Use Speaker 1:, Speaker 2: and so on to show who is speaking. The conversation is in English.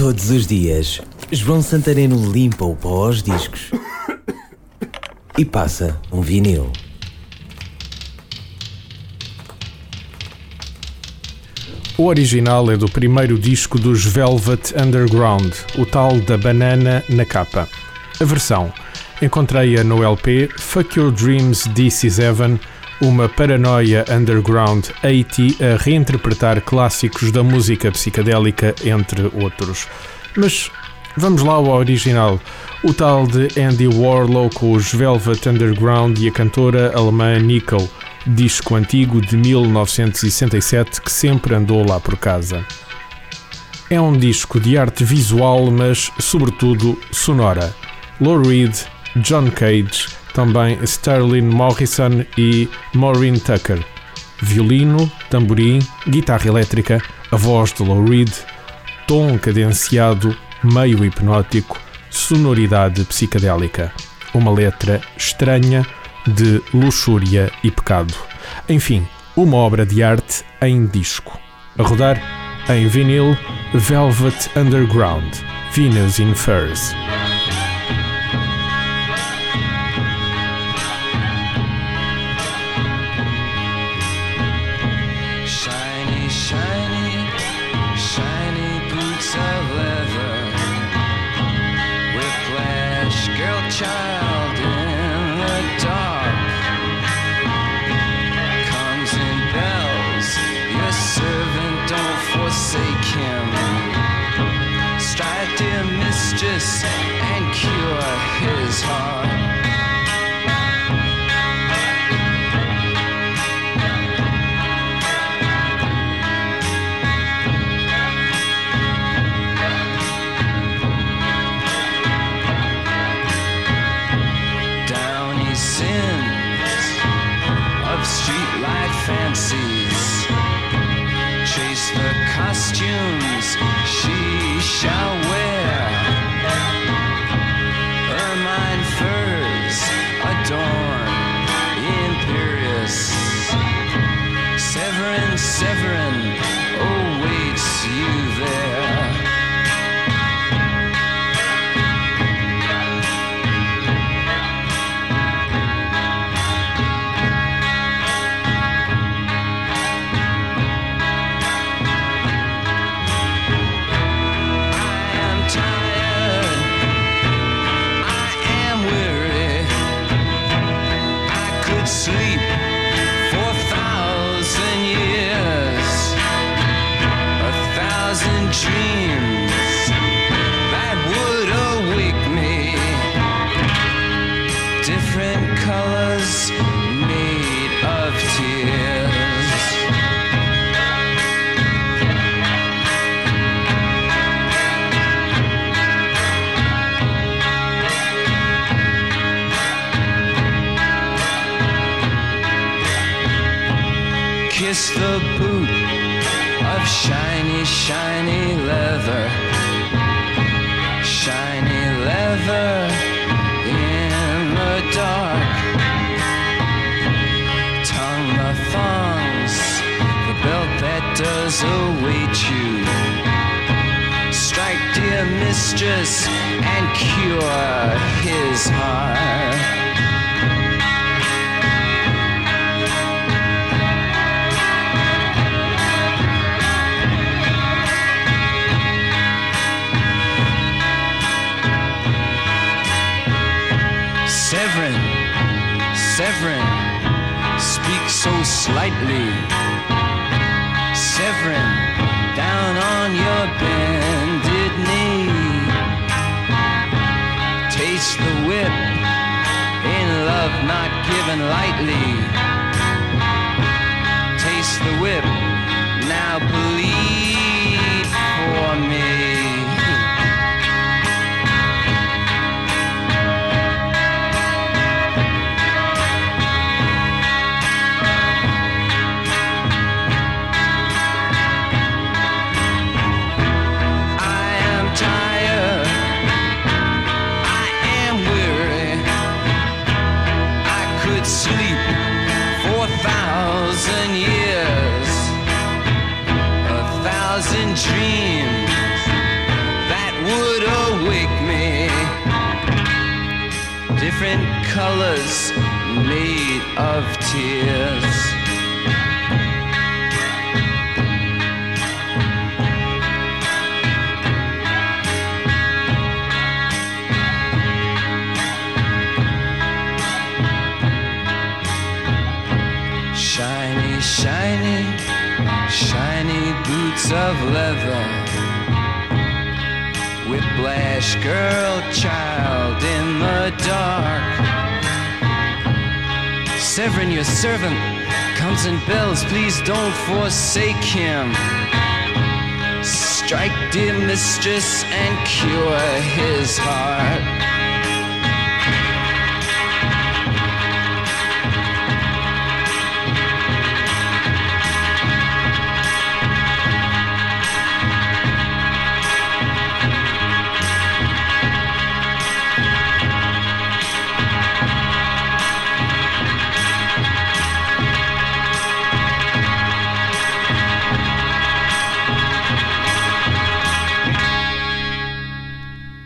Speaker 1: Todos os dias, João Santareno limpa o pó aos discos e passa um vinil.
Speaker 2: O original é do primeiro disco dos Velvet Underground, o tal da banana na capa. A versão encontrei-a no LP Fuck Your Dreams This Is Heaven, uma paranoia underground 80 a reinterpretar clássicos da música psicadélica, entre outros. Mas vamos lá ao original, o tal de Andy Warlow com os Velvet Underground e a cantora alemã Nico disco antigo de 1967 que sempre andou lá por casa. É um disco de arte visual, mas sobretudo sonora. Lou Reed, John Cage, também Sterling Morrison e Maureen Tucker. Violino, tamborim, guitarra elétrica, a voz de Lou Reed, tom cadenciado, meio hipnótico, sonoridade psicadélica. Uma letra estranha, de luxúria e pecado. Enfim, uma obra de arte em disco. A rodar em vinil Velvet Underground, Venus in Furs.
Speaker 3: Forsake him. Strike dear mistress and cure his heart. Downy Different colors made of tears. kiss the boot of shiny, shiny leather. Await you. Strike, dear mistress, and cure his heart. Severin, Severin, speak so slightly. Severin, down on your bended knee. Taste the whip in love not given lightly. Taste the whip, thousand dreams that would awake me. Different colors made of tears. Shiny, shiny shiny boots of leather. Whiplash girl, child in the dark. Severin, your servant, comes and bells. Please don't forsake him. Strike, dear mistress, and cure his heart.